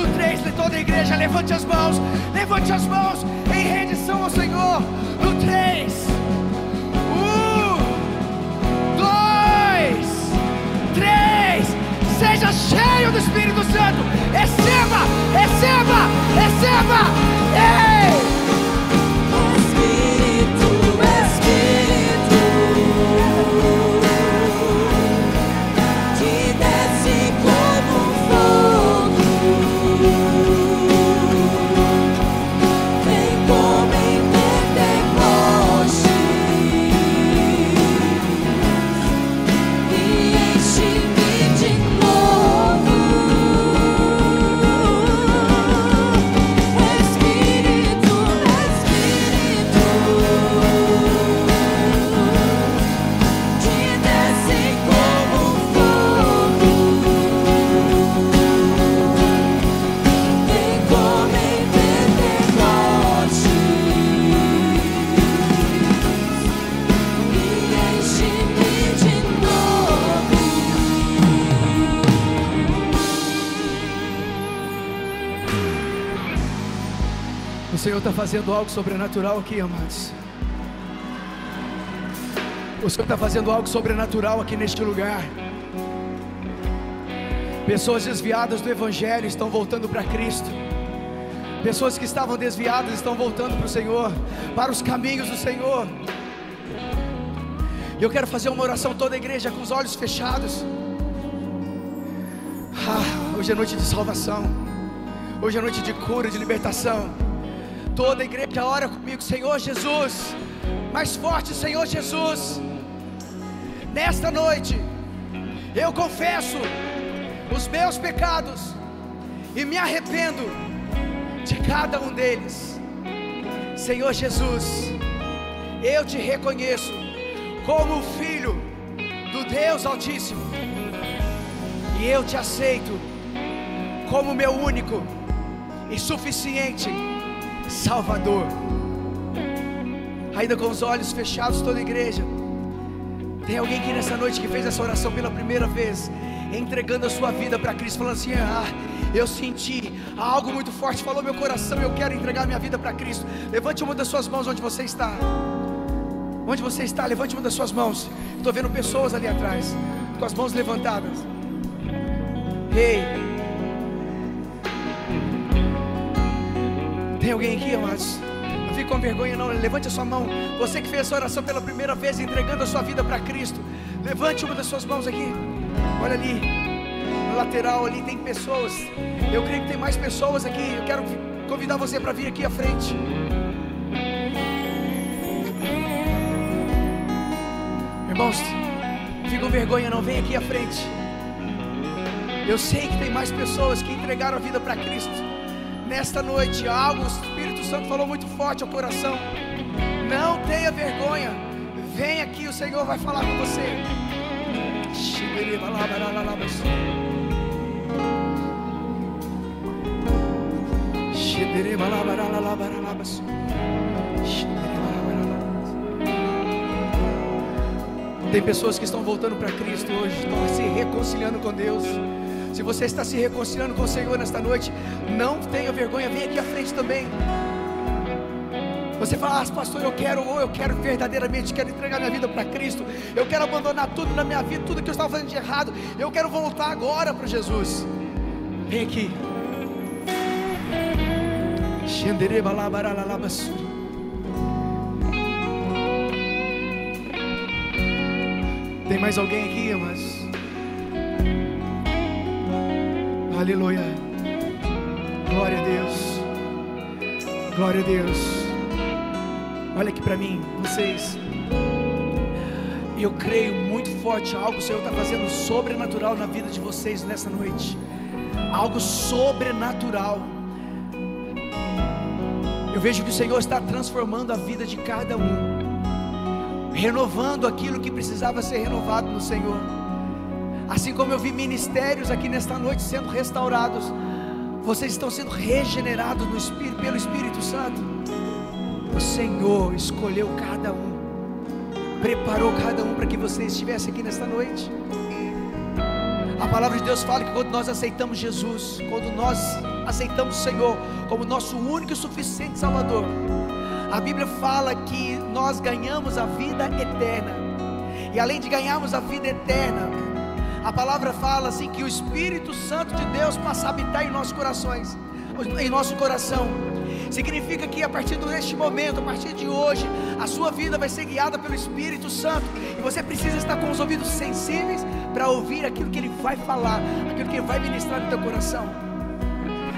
No 3, toda a igreja, levante as mãos, levante as mãos em rendição ao Senhor. No 3, fazendo algo sobrenatural aqui, amados. O Senhor está fazendo algo sobrenatural aqui neste lugar. Pessoas desviadas do Evangelho estão voltando para Cristo. Pessoas que estavam desviadas estão voltando para o Senhor, para os caminhos do Senhor. E eu quero fazer uma oração toda a igreja com os olhos fechados. Ah, hoje é noite de salvação. Hoje é noite de cura, de libertação. Toda a igreja ora comigo, Senhor Jesus. Mais forte, Senhor Jesus. Nesta noite, eu confesso os meus pecados e me arrependo de cada um deles. Senhor Jesus, eu te reconheço como filho do Deus Altíssimo e eu te aceito como meu único e suficiente Salvador. Ainda com os olhos fechados, toda a igreja. Tem alguém aqui nessa noite que fez essa oração pela primeira vez, entregando a sua vida para Cristo, falando assim: Ah, eu senti algo muito forte, falou meu coração, eu quero entregar minha vida para Cristo. Levante uma das suas mãos onde você está. Onde você está, levante uma das suas mãos. Estou vendo pessoas ali atrás, com as mãos levantadas. Ei, tem alguém aqui, amados? Não fique com vergonha, não. Levante a sua mão. Você que fez essa oração pela primeira vez, entregando a sua vida para Cristo. Levante uma das suas mãos aqui. Olha ali, no lateral ali tem pessoas. Eu creio que tem mais pessoas aqui. Eu quero convidar você para vir aqui à frente. Irmãos, fique com vergonha, não. Vem aqui à frente. Eu sei que tem mais pessoas que entregaram a vida para Cristo. Nesta noite, algo o Espírito Santo falou muito forte ao coração. Não tenha vergonha. Vem aqui, o Senhor vai falar com você. Tem pessoas que estão voltando para Cristo hoje, estão se reconciliando com Deus. Se você está se reconciliando com o Senhor nesta noite, não tenha vergonha, vem aqui à frente também. Você fala, ah, pastor, eu quero, ou eu quero verdadeiramente, quero entregar minha vida para Cristo, eu quero abandonar tudo na minha vida, tudo que eu estava fazendo de errado, eu quero voltar agora para Jesus. Vem aqui. Tem mais alguém aqui, mas. Aleluia. Glória a Deus. Glória a Deus. Olha aqui para mim, vocês. Eu creio muito forte algo o Senhor está fazendo sobrenatural na vida de vocês nessa noite. Algo sobrenatural. Eu vejo que o Senhor está transformando a vida de cada um renovando aquilo que precisava ser renovado no Senhor. Assim como eu vi ministérios aqui nesta noite sendo restaurados, vocês estão sendo regenerados no Espírito, pelo Espírito Santo. O Senhor escolheu cada um, preparou cada um para que você estivesse aqui nesta noite. A palavra de Deus fala que quando nós aceitamos Jesus, quando nós aceitamos o Senhor como nosso único e suficiente Salvador, a Bíblia fala que nós ganhamos a vida eterna. E além de ganharmos a vida eterna, a palavra fala assim que o Espírito Santo de Deus passa a habitar em nossos corações, em nosso coração. Significa que a partir deste momento, a partir de hoje, a sua vida vai ser guiada pelo Espírito Santo. E você precisa estar com os ouvidos sensíveis para ouvir aquilo que ele vai falar, aquilo que ele vai ministrar no teu coração.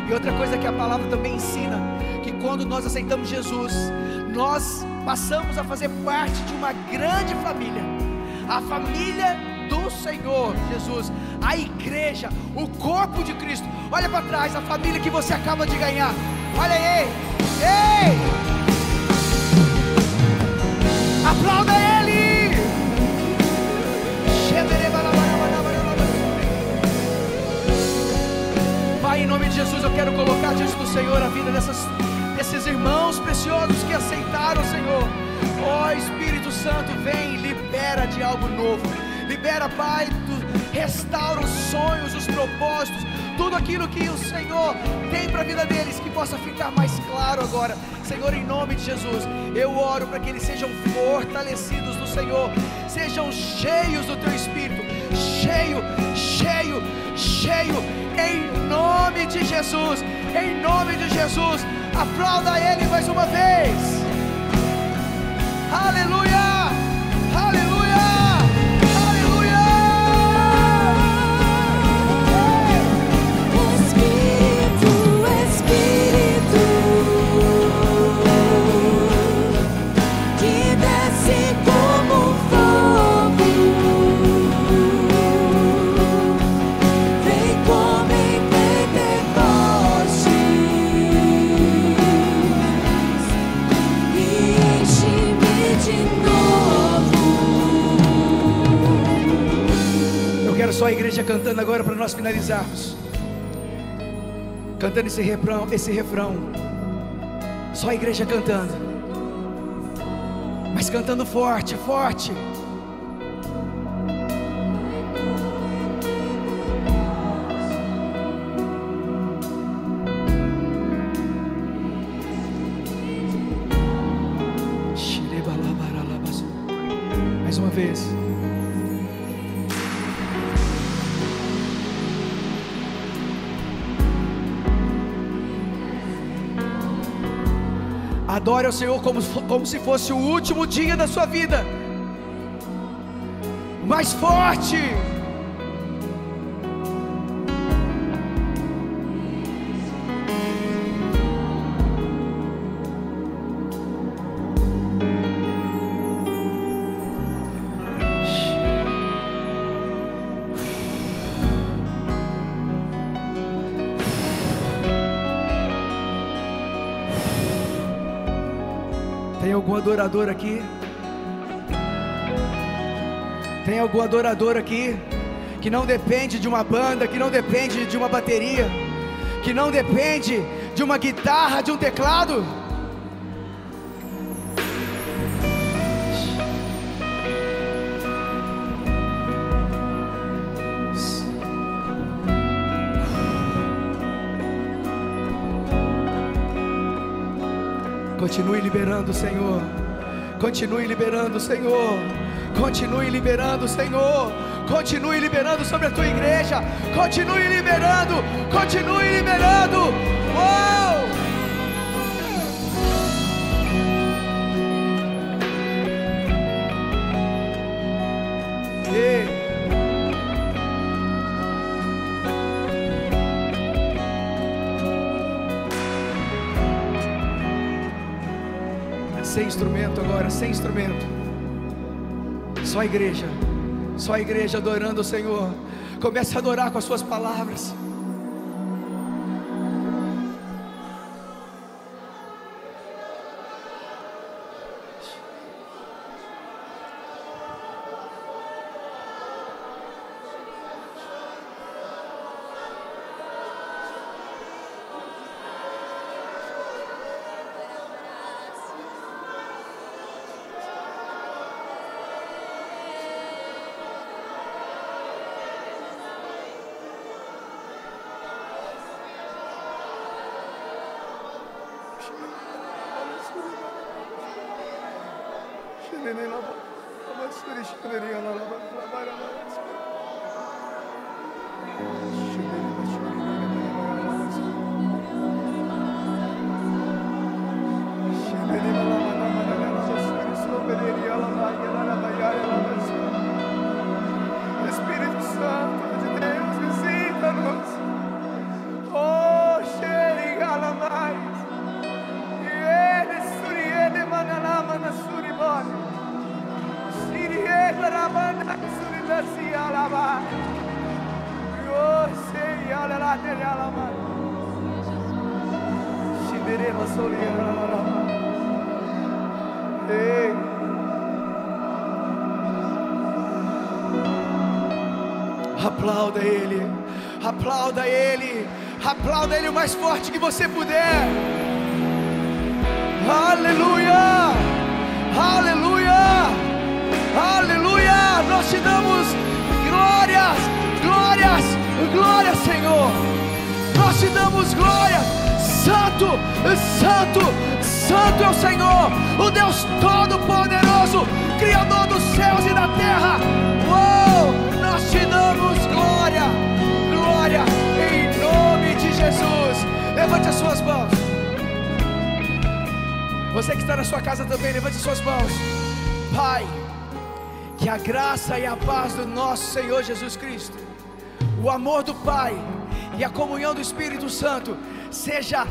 E outra coisa que a palavra também ensina, que quando nós aceitamos Jesus, nós passamos a fazer parte de uma grande família, a família do Senhor Jesus, a igreja, o corpo de Cristo. Olha para trás, a família que você acaba de ganhar. Olha aí, ei! Aplauda ele! Pai, em nome de Jesus, eu quero colocar diante do Senhor a vida dessas, desses irmãos preciosos que aceitaram, Senhor. Ó Espírito Santo, vem e libera de algo novo. Libera, Pai, tu, restaura os sonhos, os propósitos, tudo aquilo que o Senhor tem para a vida deles, que possa ficar mais claro agora. Senhor, em nome de Jesus, eu oro para que eles sejam fortalecidos no Senhor, sejam cheios do Teu Espírito, cheio, cheio, cheio, em nome de Jesus, em nome de Jesus. Aplauda Ele mais uma vez. Aleluia! Aleluia! Só a igreja cantando agora para nós finalizarmos. Cantando esse refrão, esse refrão. Só a igreja cantando. Mas cantando forte, forte. Adore ao Senhor como, como se fosse o último dia da sua vida. Mais forte. algum adorador aqui? Tem algum adorador aqui? Que não depende de uma banda, que não depende de uma bateria, que não depende de uma guitarra, de um teclado Continue liberando, Senhor. Continue liberando, Senhor. Continue liberando, Senhor. Continue liberando sobre a tua igreja. Continue liberando. Continue liberando. Uou! Agora, sem instrumento. Só a igreja. Só a igreja adorando o Senhor. Comece a adorar com as suas palavras. Şenene la ba. Ama sürüşleri yana la ba. La. Aplauda Ele o mais forte que você puder. Aleluia, aleluia, aleluia. Nós te damos glórias, glórias, glórias, Senhor. Nós te damos glórias. Santo, Santo, Santo é o Senhor, o Deus Todo-Poderoso, Criador dos céus e da terra. Uou! Nós te damos glória, glória, Jesus. Levante as suas mãos. Você que está na sua casa também, levante as suas mãos. Pai, que a graça e a paz do nosso Senhor Jesus Cristo, o amor do Pai e a comunhão do Espírito Santo seja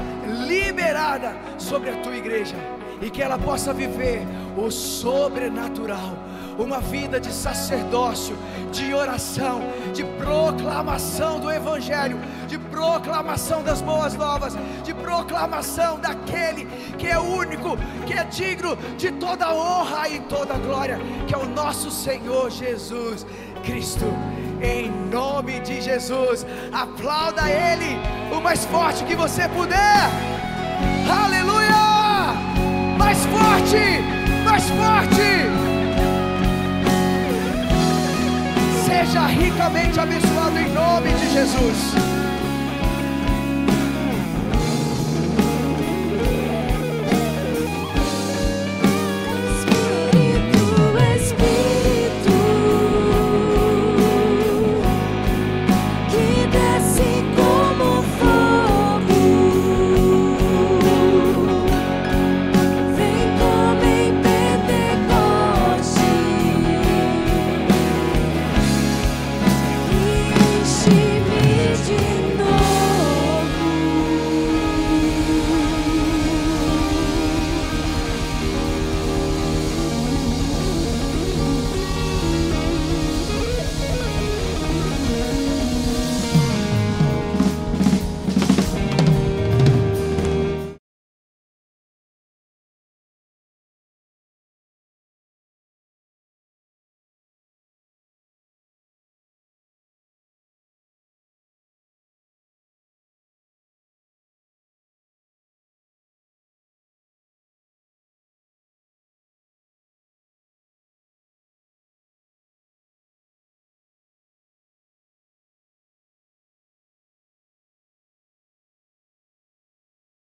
liberada sobre a tua igreja e que ela possa viver o sobrenatural, uma vida de sacerdócio, de oração, de proclamação do Evangelho, de proclamação das boas novas, de proclamação daquele que é único, que é digno de toda honra e toda glória, que é o nosso Senhor Jesus Cristo. Em nome de Jesus, aplauda Ele o mais forte que você puder. Aleluia! Mais forte, mais forte. Seja ricamente abençoado em nome de Jesus.